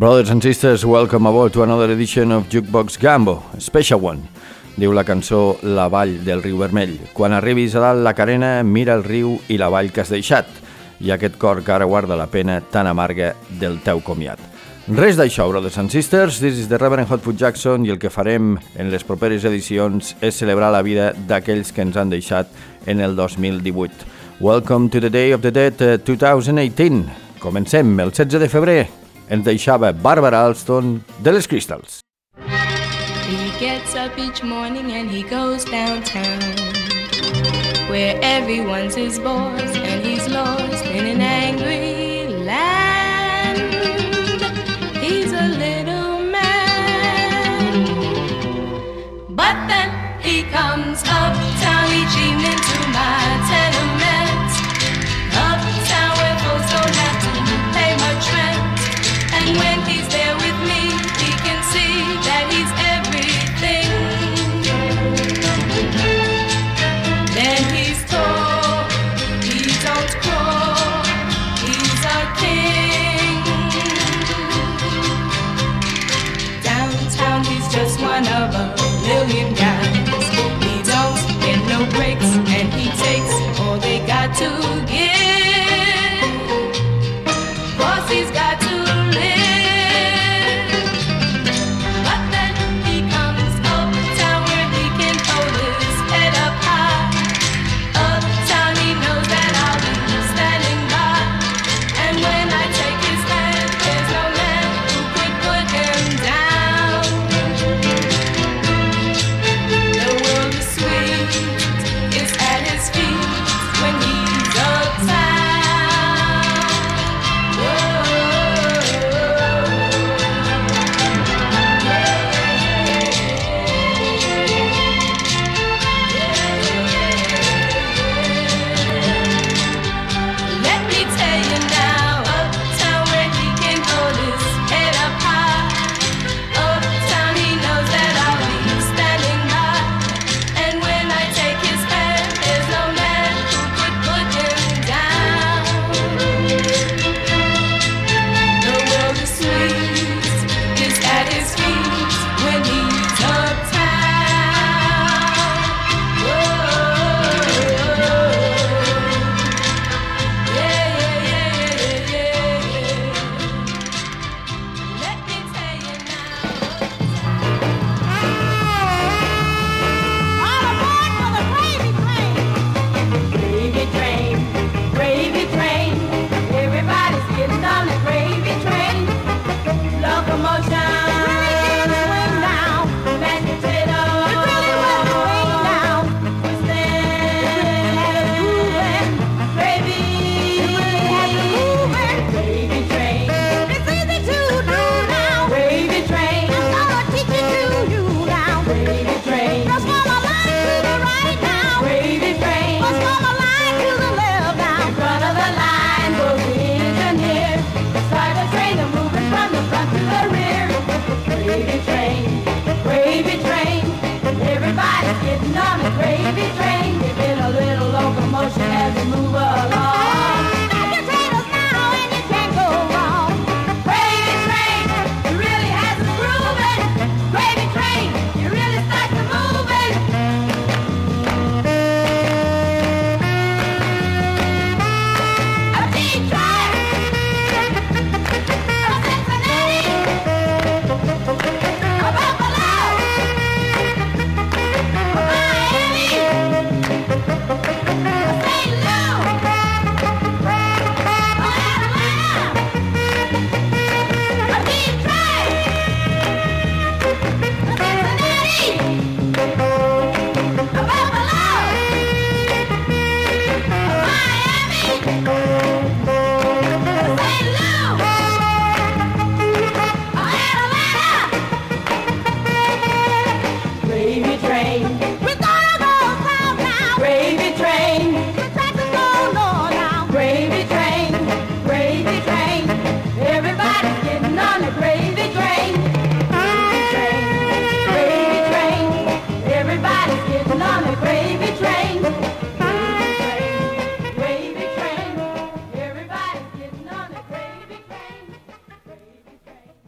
Brothers and sisters, welcome aboard to another edition of Jukebox Gambo, special one. Diu la cançó La vall del riu vermell. Quan arribis a dalt la carena, mira el riu i la vall que has deixat, i aquest cor que ara guarda la pena tan amarga del teu comiat. Res d'això, brothers and sisters, this is the Reverend Hotfoot Jackson i el que farem en les properes edicions és celebrar la vida d'aquells que ens han deixat en el 2018. Welcome to the Day of the Dead 2018. Uh, Comencem el 16 de febrer ens deixava Barbara Alston de les Crystals. He gets up each morning and he goes downtown Where everyone's his boss and he's lost in an angry land He's a little man But then he comes uptown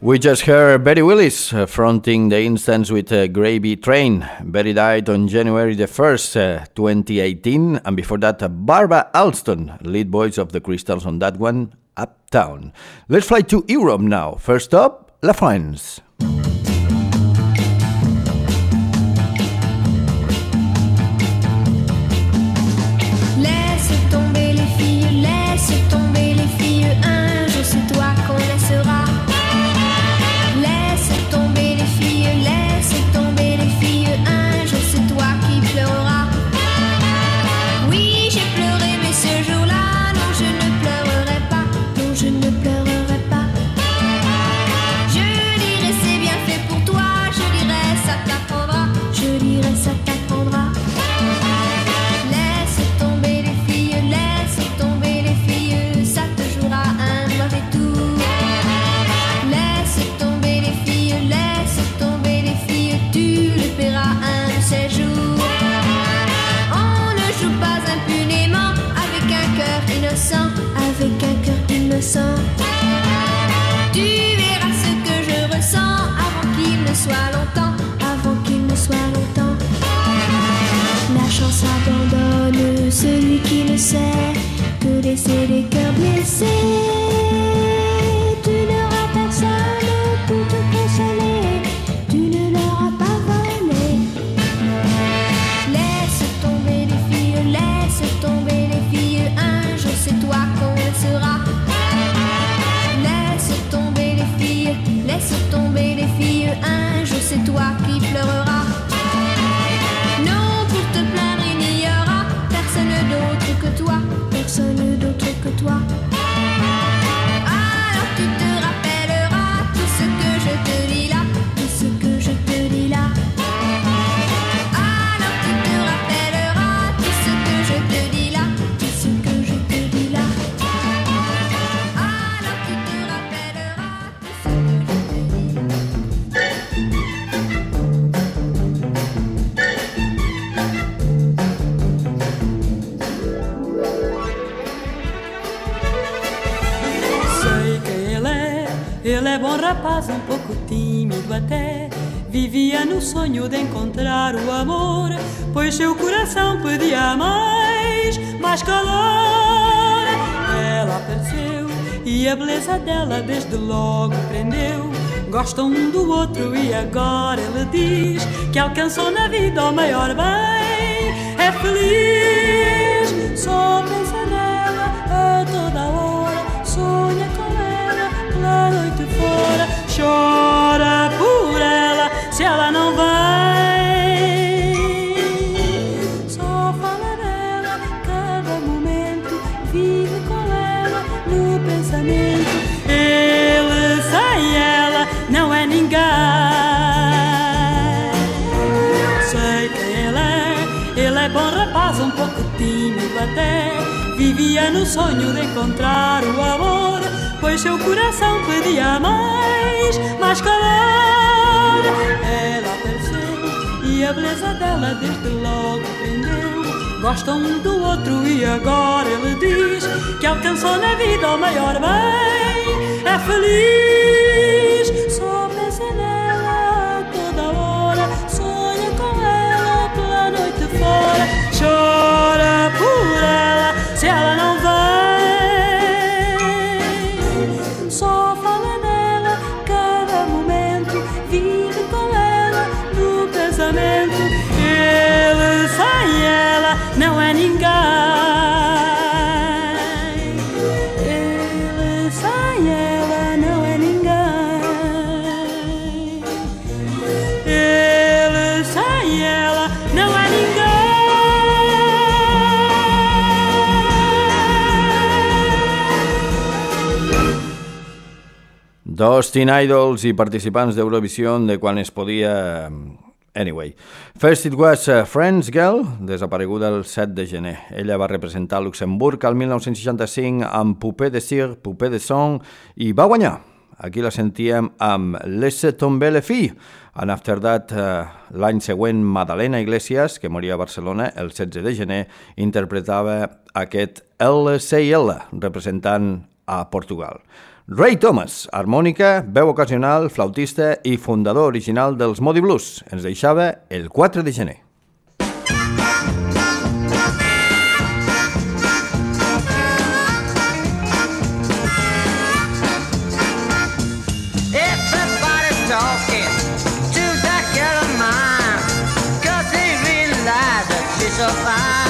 We just heard Betty Willis uh, fronting the instance with uh, Gravy Train. Betty died on January the 1st, uh, 2018, and before that, uh, Barbara Alston, lead voice of the Crystals on that one, Uptown. Let's fly to Europe now. First up, La France. Sonho de encontrar o amor Pois seu coração pedia mais, mais calor. Ela apareceu e a beleza dela desde logo prendeu. Gostam um do outro e agora ele diz Que alcançou na vida o maior bem. É feliz, só até. Vivia no sonho de encontrar o amor, pois seu coração pedia mais, mais calor. Ela apareceu e a beleza dela desde logo prendeu. Gostam um do outro e agora ele diz que alcançou na vida o maior bem. É feliz, só Dos teen idols i participants d'Eurovision de quan es podia... Anyway, first it was uh, Friends Girl, desapareguda el 7 de gener. Ella va representar Luxemburg al 1965 amb Poupée de Cire, Poupée de Son i va guanyar. Aquí la sentíem amb Laisse tomber les filles. And after that, uh, l'any següent, Madalena Iglesias, que moria a Barcelona el 16 de gener, interpretava aquest LCL, representant a Portugal. Ray Thomas, harmònica, veu ocasional, flautista i fundador original dels Modi Blues, ens deixava el 4 de gener. so fine.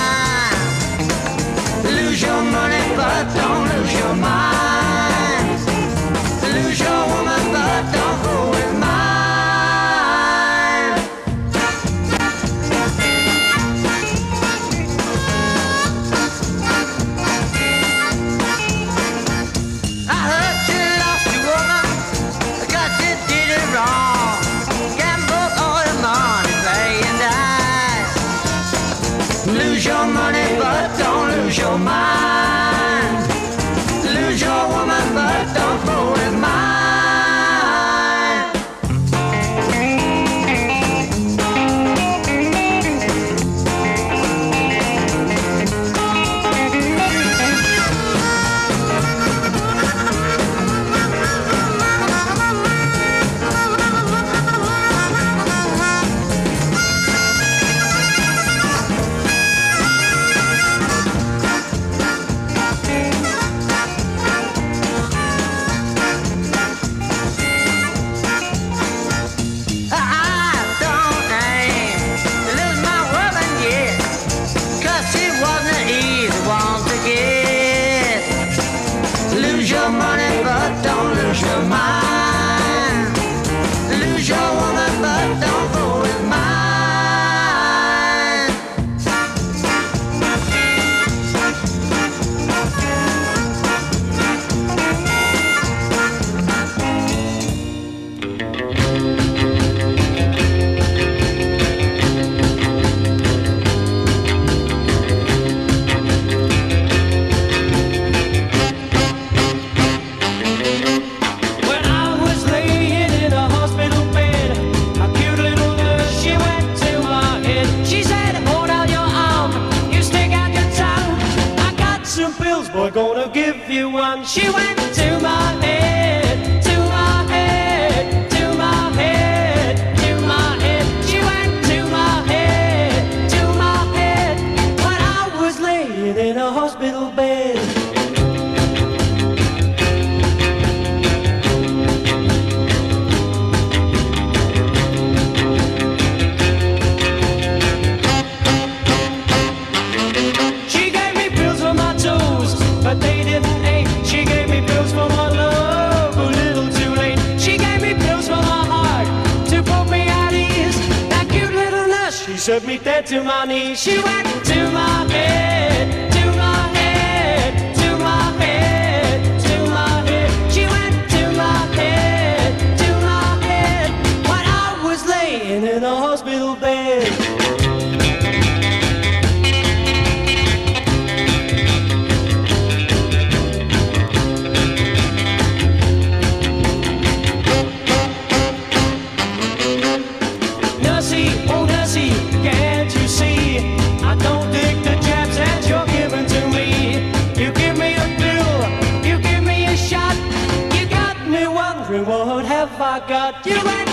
reward have I got? You and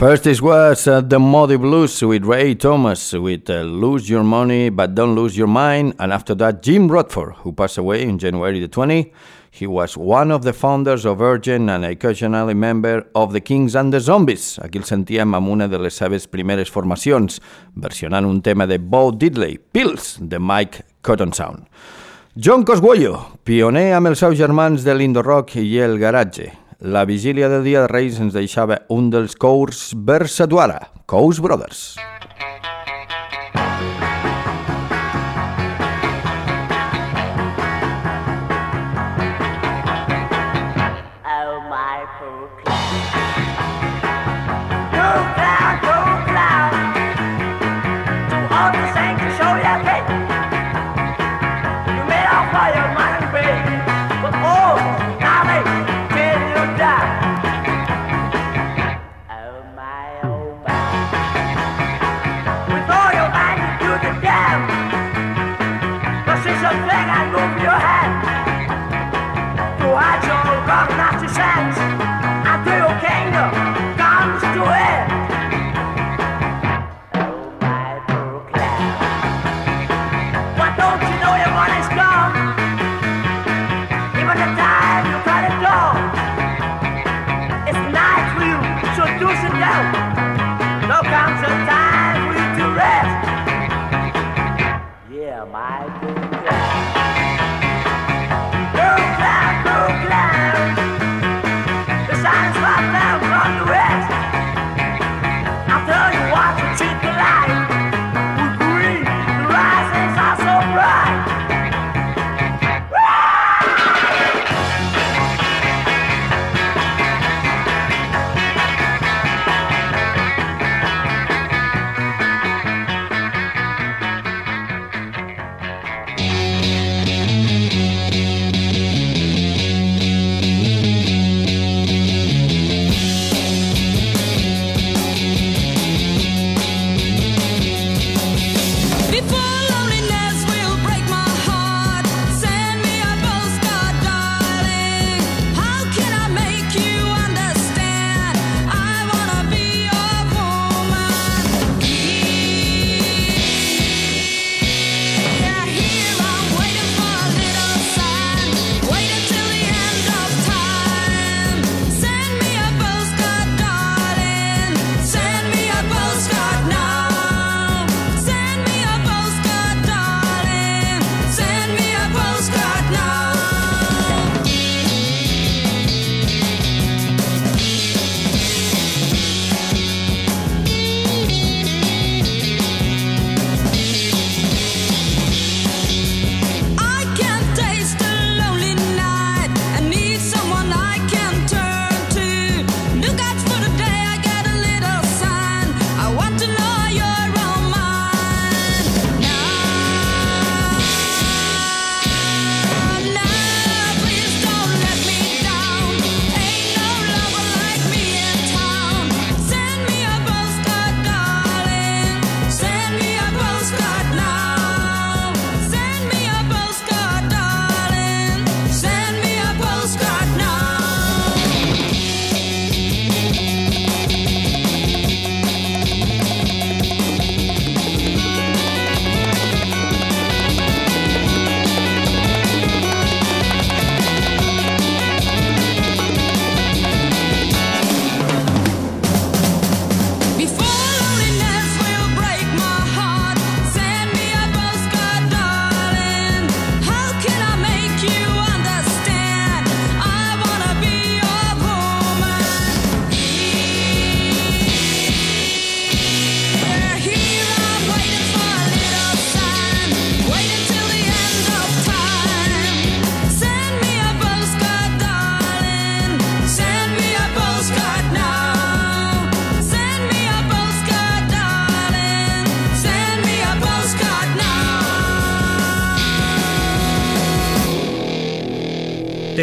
First is was uh, the Moody Blues with Ray Thomas with uh, Lose Your Money But Don't Lose Your Mind. And after that, Jim Rodford, who passed away in January the 20. He was one of the founders of Virgin and occasionally member of the Kinks and the Zombies. Aquí el sentíem amb una de les seves primeres formacions, versionant un tema de Bo Diddley, Pills, de Mike Cotton Sound. John Cosguello, pioner amb els seus germans de l'Indo Rock i el Garatge, La vigília del Dia de Reis ens deixava un dels cours Versatuara, Cous Brothers.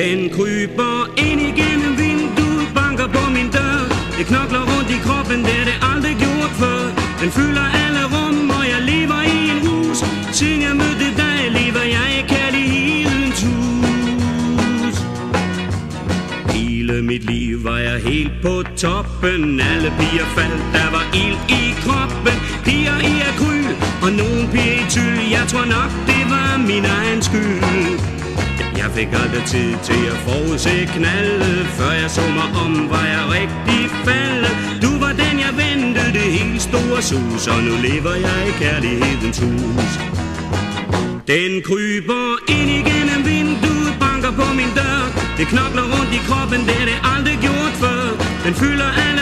Den kryber ind igennem vinduet, banker på min dør. Det knokler rundt i kroppen, det er det aldrig gjort før. Den fylder alle rum, og jeg lever i en rus. Siden jeg mødte dig, lever jeg i kærlighedens hus. Hele mit liv var jeg helt på toppen Alle piger faldt, der var ild i kroppen Piger i akryl, og nogen piger i tyl Jeg tror nok, det var min egen skyld jeg fik aldrig tid til at forudse knalde Før jeg så mig om, var jeg rigtig faldet. Du var den, jeg ventede det helt store sus Og nu lever jeg i kærlighedens hus. Den kryber ind igennem vinduet, banker på min dør. Det knokler rundt i kroppen, det er det aldrig gjort før. Den fylder alle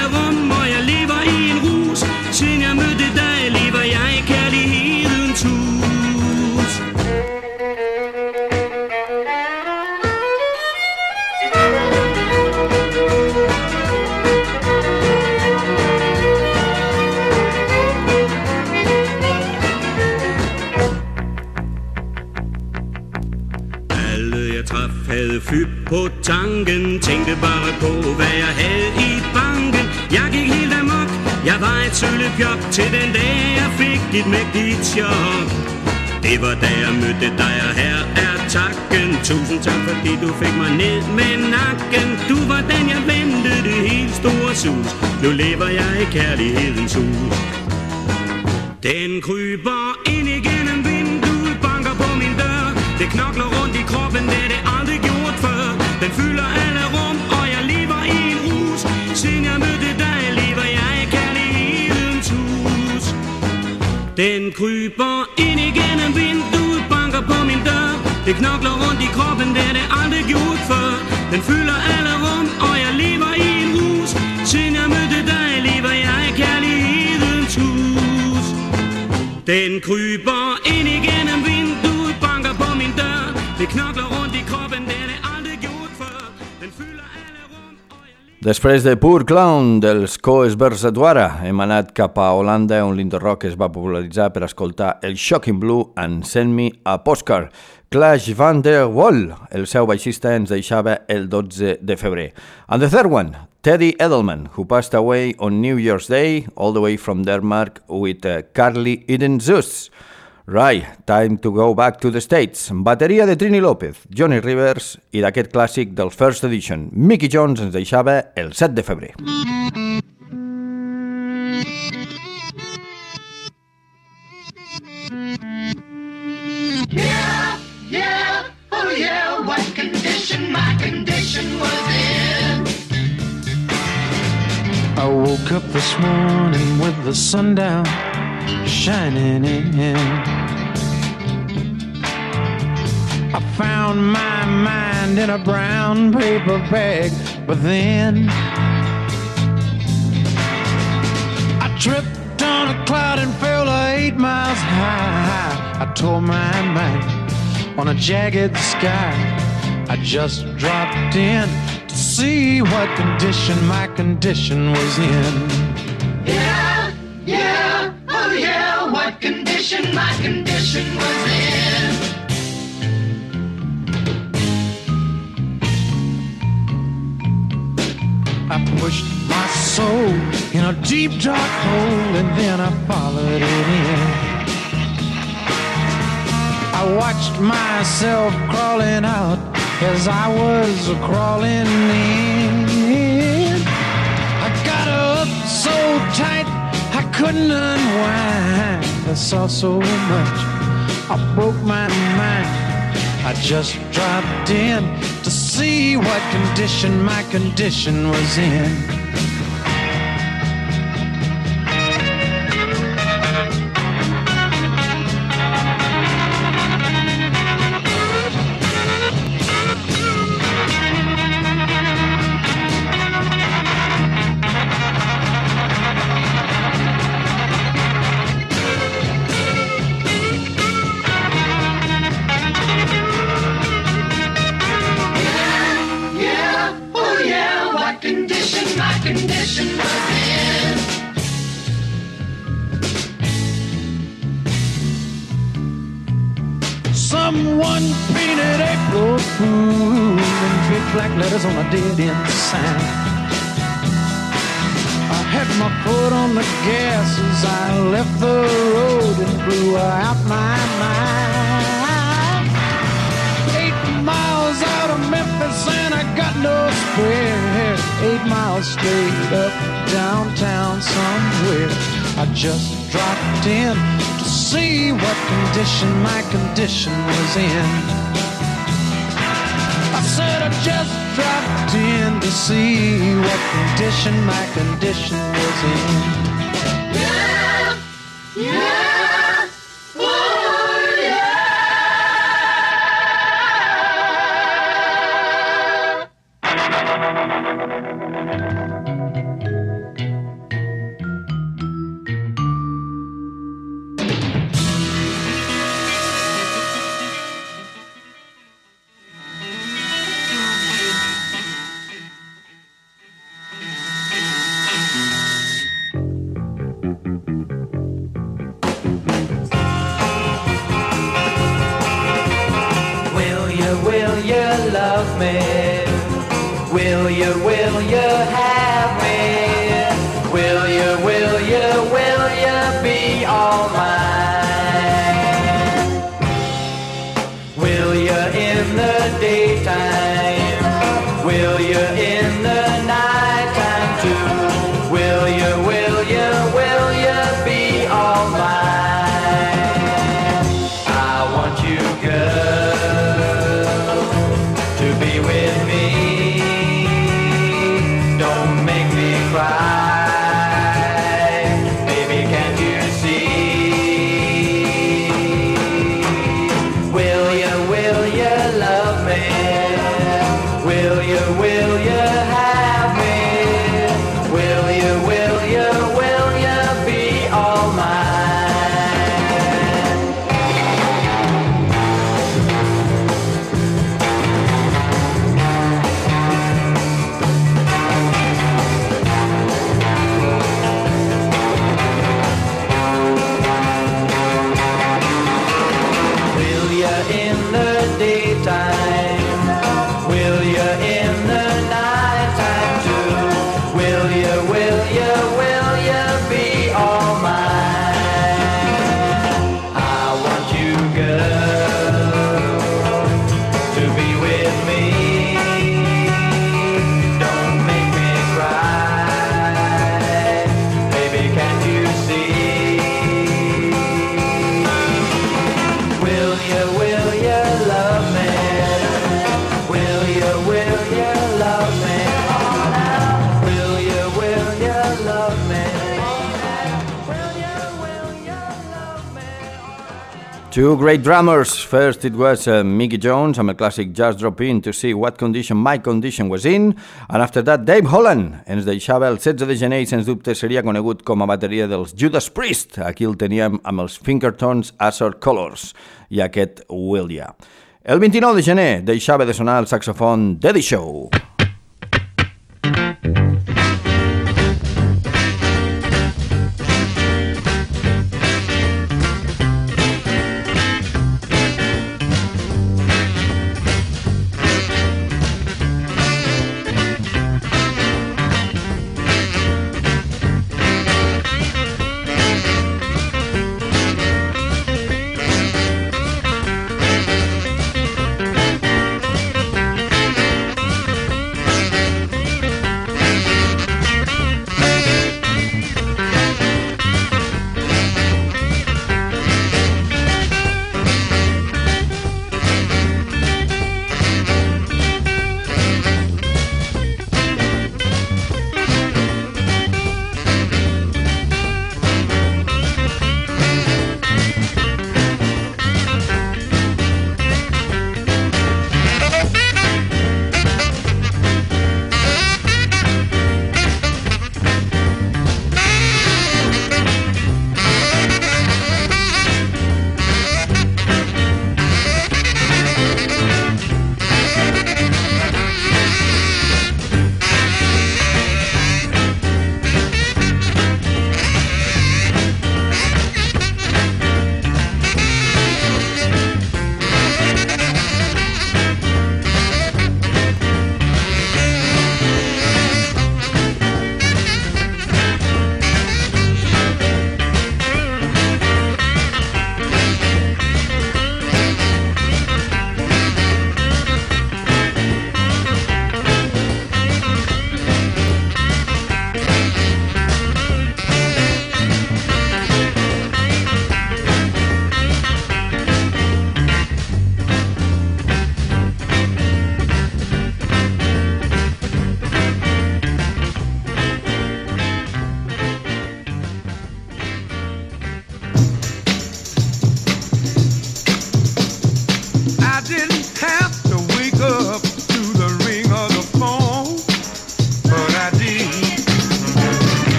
på tanken. Tænkte bare på hvad jeg havde i banken. Jeg gik helt amok. Jeg var et søllepjok Til den dag jeg fik et mægtigt chok. Det var da jeg mødte dig Og her er takken. Tusind tak fordi du fik mig ned med nakken. Du var den jeg ventede det helt store sus. Nu lever jeg i kærlighedens hus den kryber ind igennem vinduet, banker på min dør. Det knokler rundt i kroppen, det er det aldrig gjort Den kryber ind igennem vinduet, banker på min dør. Det knokler rundt i kroppen, det er det aldrig gjort før. Den fylder alle rum, og jeg lever i en rus Siden jeg mødte dig, lever jeg i kærlighedens hus. Den kryber ind igennem vinduet, banker på min dør. Det knokler rundt i kroppen, Després de Pur Clown dels Coes Versaduara, hem anat cap a Holanda on l'Interrock es va popularitzar per escoltar el Shocking Blue and Send Me a Postcard. Clash van der Wall, el seu baixista, ens deixava el 12 de febrer. And the third one, Teddy Edelman, who passed away on New Year's Day, all the way from Denmark with uh, Carly Eden Zeus. Right, time to go back to the States. Bateria de Trini López, Johnny Rivers i d'aquest clàssic del First Edition. Mickey Jones ens deixava el 7 de febrer. Yeah, yeah, oh yeah, what condition my condition was in. I woke up this morning with the sun down shining in. I found my mind in a brown paper bag, but then I tripped on a cloud and fell eight miles high. I tore my mind on a jagged sky. I just dropped in to see what condition my condition was in. Yeah, condition my condition was in. I pushed my soul in a deep dark hole and then I followed it in. I watched myself crawling out as I was crawling in. I got up so tight I couldn't unwind. I saw so much, I broke my mind. I just dropped in to see what condition my condition was in. Fool in big black letters on a dead end sign. I had my foot on the gas as I left the road and blew out my mind. Eight miles out of Memphis and I got no spare. Eight miles straight up downtown somewhere. I just dropped in to see what condition my condition was in. Said I just dropped in to see what condition my condition was in. Will be with Two great drummers. First, it was uh, Mickey Jones amb el clàssic Just Drop In to see what condition my condition was in, and after that, Dave Holland ens deixava el 16 de gener i, sens dubte, seria conegut com a bateria dels Judas Priest. Aquí el teníem amb els Fingertones Azure Colors i aquest Will Ya. El 29 de gener deixava de sonar el saxofon d'Eddie Show. Will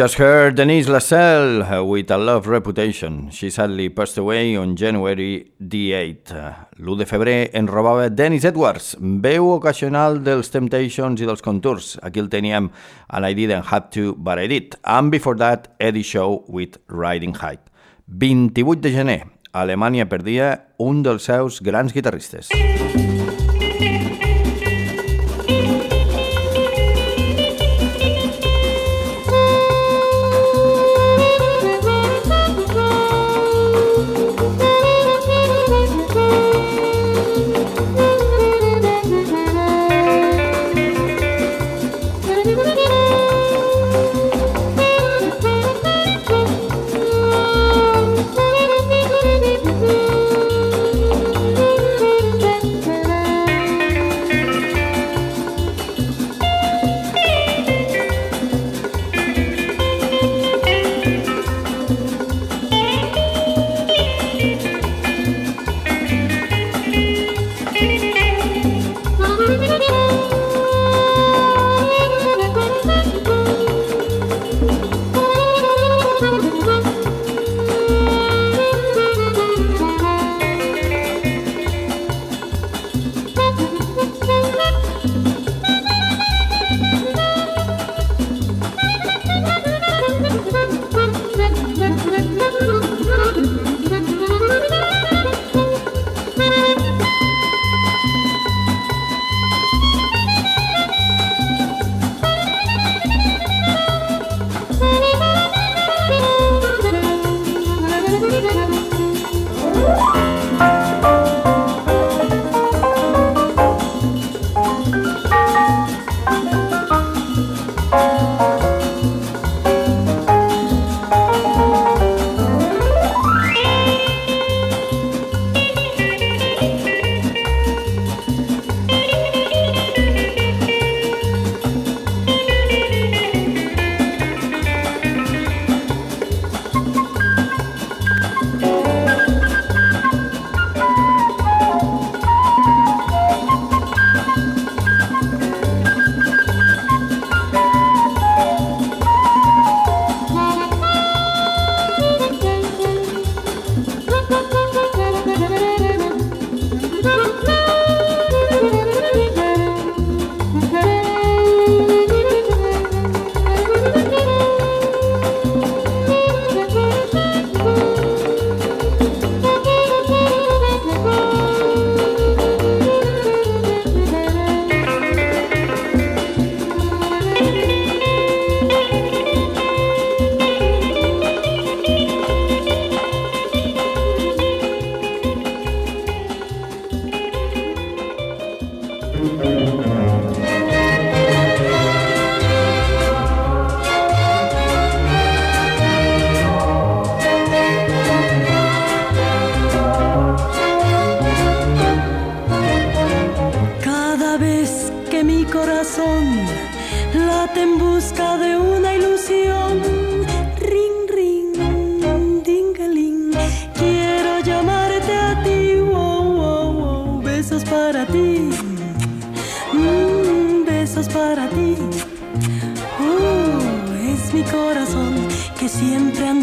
just heard Denise Lascelles uh, with a love reputation. She sadly passed away on January the 8th. Uh, L'1 de febrer en robava Dennis Edwards, veu ocasional dels Temptations i dels Contours. Aquí el teníem and I didn't have to, but I did. And before that, Eddie Show with Riding High. 28 de gener, Alemanya perdia un dels seus grans guitarristes.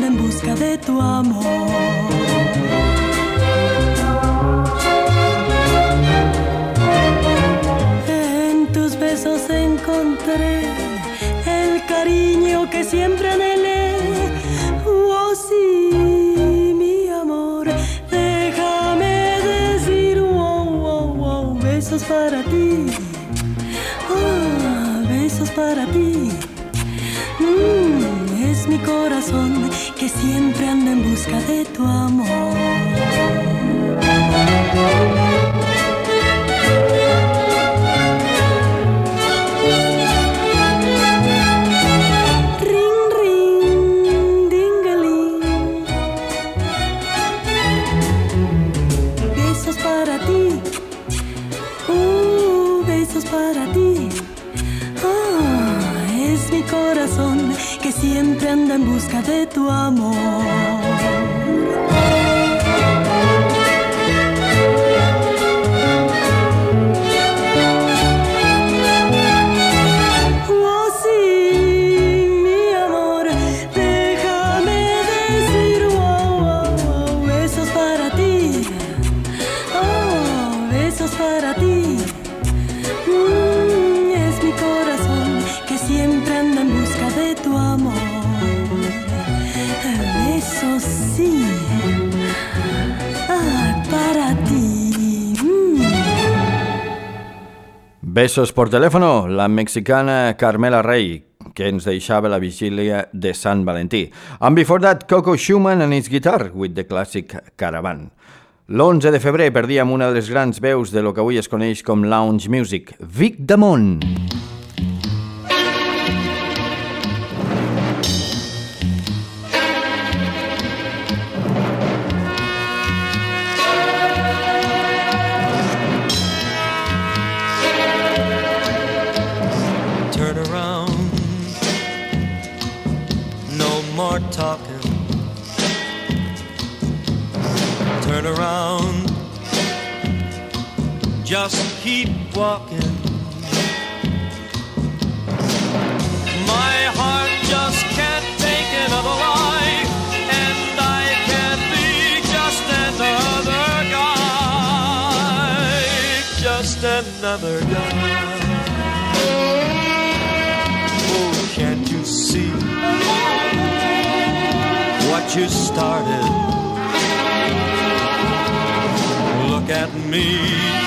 En busca de tu amor. En tus besos encontré el cariño que siempre anhelé. Oh, sí, mi amor, déjame decir, wow, wow, wow, besos para ti. Ah, besos para ti. Mm, es mi corazón siempre anda en busca de tu amor. de tu amor. Besos por teléfono, la mexicana Carmela Rey, que ens deixava la vigília de Sant Valentí. And before that, Coco Schumann and his guitar with the classic Caravan. L'11 de febrer perdíem una de les grans veus de lo que avui es coneix com lounge music, Vic Damont. keep walking. My heart just can't take another lie, and I can't be just another guy. Just another guy. Oh, can't you see what you started? Look at me.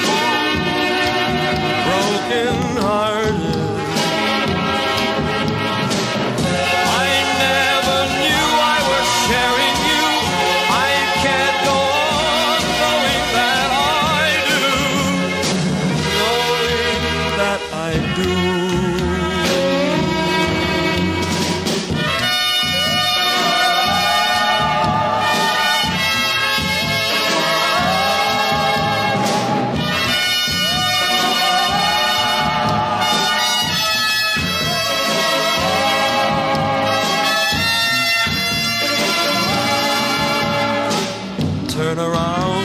turn around.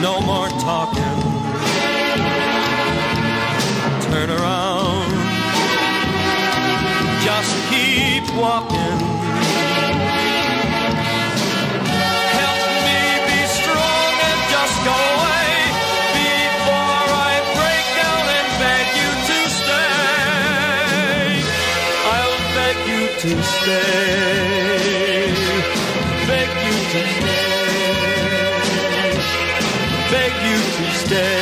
No more talking. Turn around. Just keep walking. day.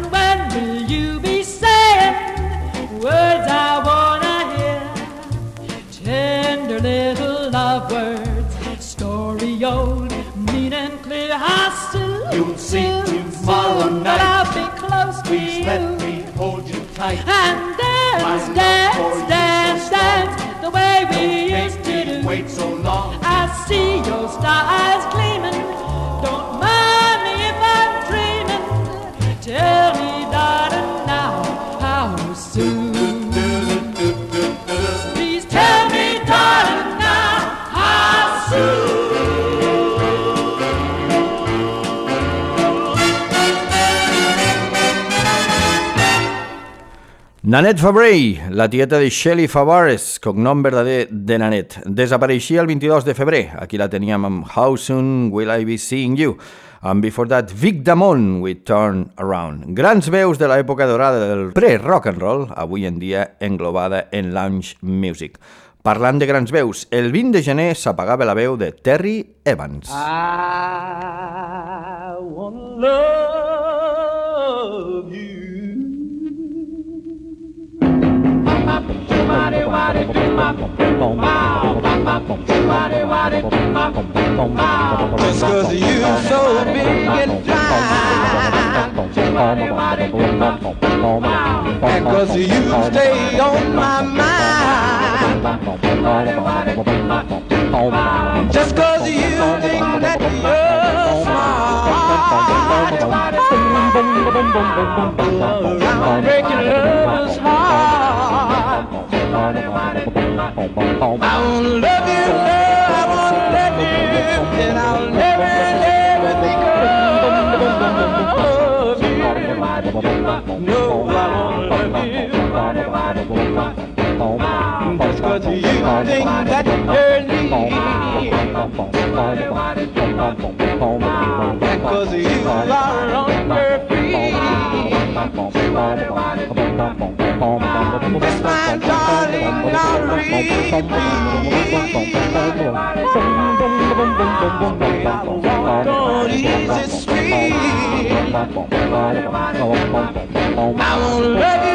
Nanette Fabray, la tieta de Shelley Favares, cognom verdader de Nanette, desapareixia el 22 de febrer. Aquí la teníem amb How Soon Will I Be Seeing You? And before that, Vic Damon with Turn Around. Grans veus de l'època dorada del pre-rock and roll, avui en dia englobada en lounge music. Parlant de grans veus, el 20 de gener s'apagava la veu de Terry Evans. I wanna love Just cause you so big and fine And you stay on my mind Just cause you think that you're smart. Around breaking love's heart cause you are on your feet Street I love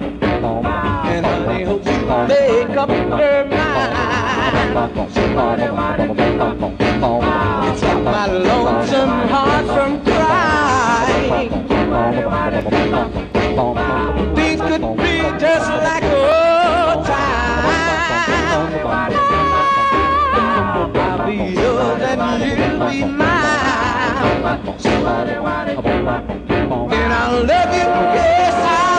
you, I And I honey, hope you make up your mind It's my lonesome heart from crying Things could be just like old times I'll be yours and you'll be mine And I'll love you, yes I'll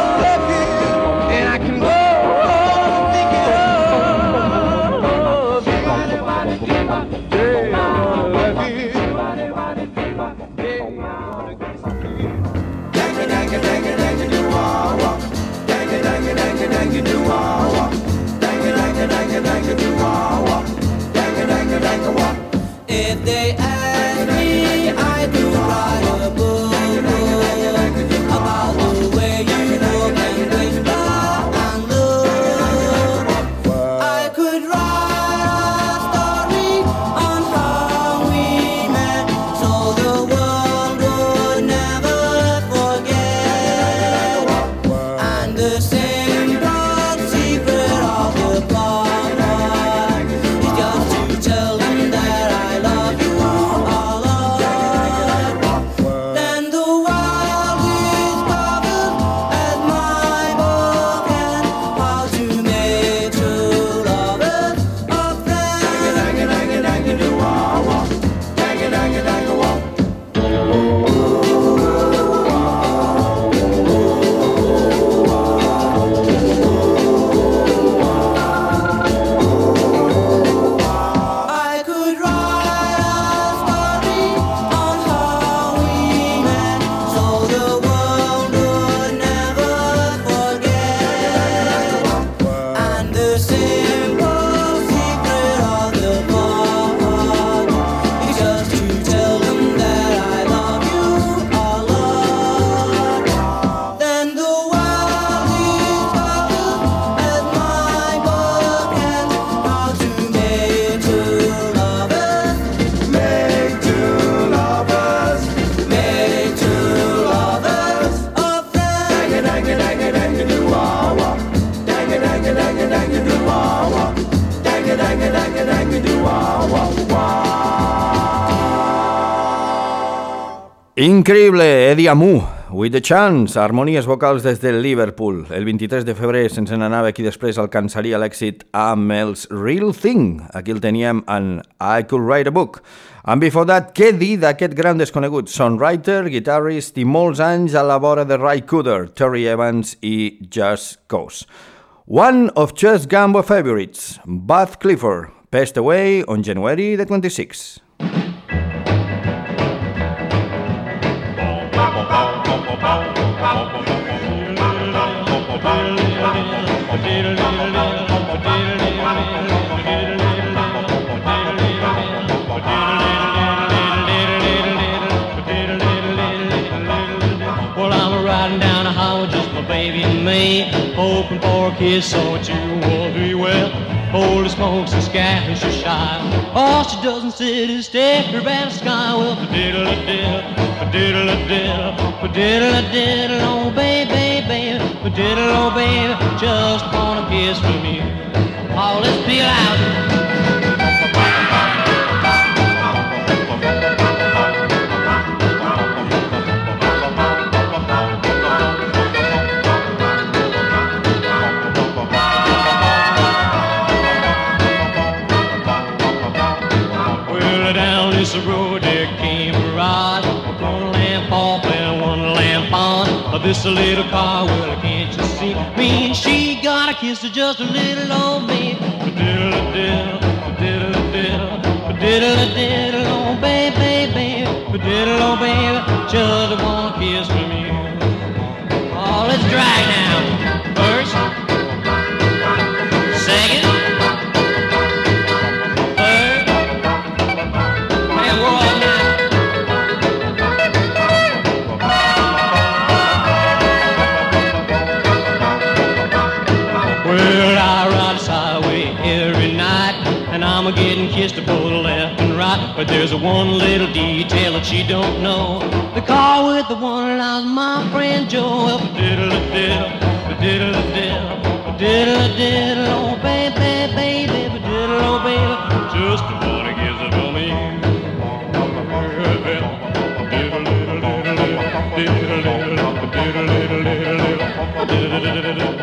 Increïble, Eddie Amu, With the Chance, harmonies vocals des del Liverpool. El 23 de febrer se'ns n'anava aquí després alcançaria l'èxit amb els Real Thing. Aquí el teníem en I Could Write a Book. And before that, què dir d'aquest gran desconegut? Songwriter, guitarrist i molts anys a la vora de Ray Cooder, Terry Evans i Just Cause. One of Chess Gambo favorites, Bud Clifford, passed away on January the 26th. Me, hoping for a kiss or two or three. Well, holy smokes, this gal is so shy. All she doesn't sit is stare up at the sky. Well, diddle a diddle, diddle a diddle, a diddle, oh baby, baby, diddle, oh baby, just want a kiss from you. Oh, let's be loud. This little car, well, can't you see? Me and she got a kiss to just a little old baby. Diddle diddle, diddle diddle, oh baby, baby, diddle, oh baby, just one kiss from you. Oh, let's drag now. There's a one little detail that she don't know. The car with the one lies my friend Joe. Diddle diddle, diddle diddle, diddle diddle, oh baby, baby, diddle, oh baby, just kiss it from you. You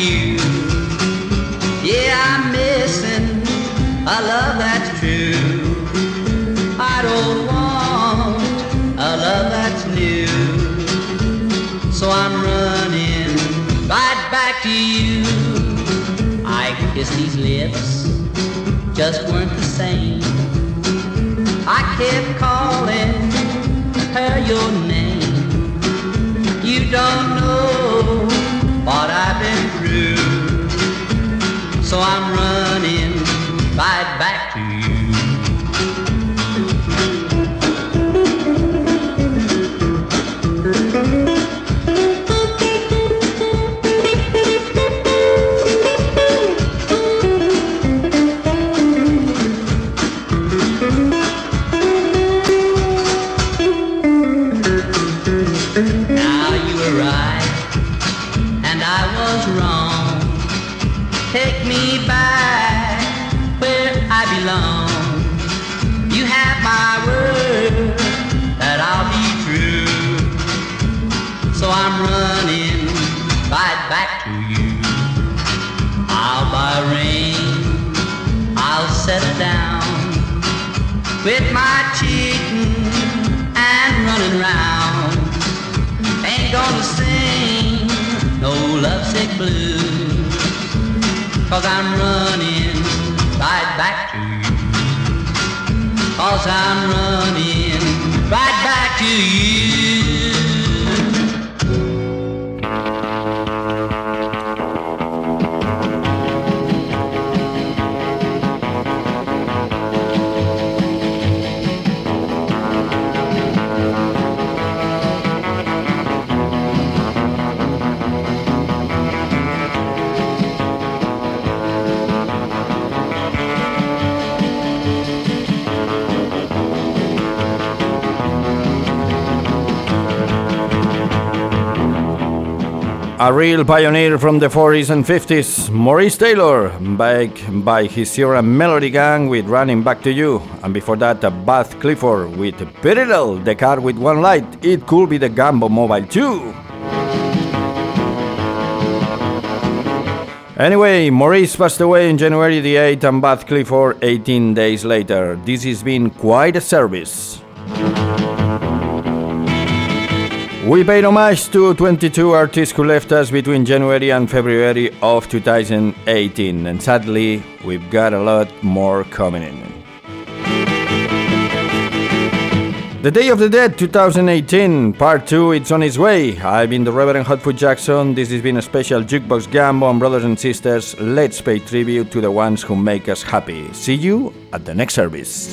you. Yeah, I'm missing a love that's true. I don't want a love that's new. So I'm running right back to you. I guess these lips just weren't the same. I kept calling her your name. You don't So I'm running right back to Cause I'm running right back to you. A real pioneer from the 40s and 50s, Maurice Taylor, back by his Sierra Melody Gang with Running Back to You, and before that, Buzz Clifford with Perilal, the car with one light. It could be the Gambo Mobile too. Anyway, Maurice passed away in January the 8th and Buzz Clifford 18 days later. This has been quite a service. We paid homage to 22 artists who left us between January and February of 2018, and sadly, we've got a lot more coming in. The Day of the Dead 2018, Part 2, it's on its way. I've been the Reverend Hotfoot Jackson. This has been a special Jukebox Gambo, and brothers and sisters, let's pay tribute to the ones who make us happy. See you at the next service.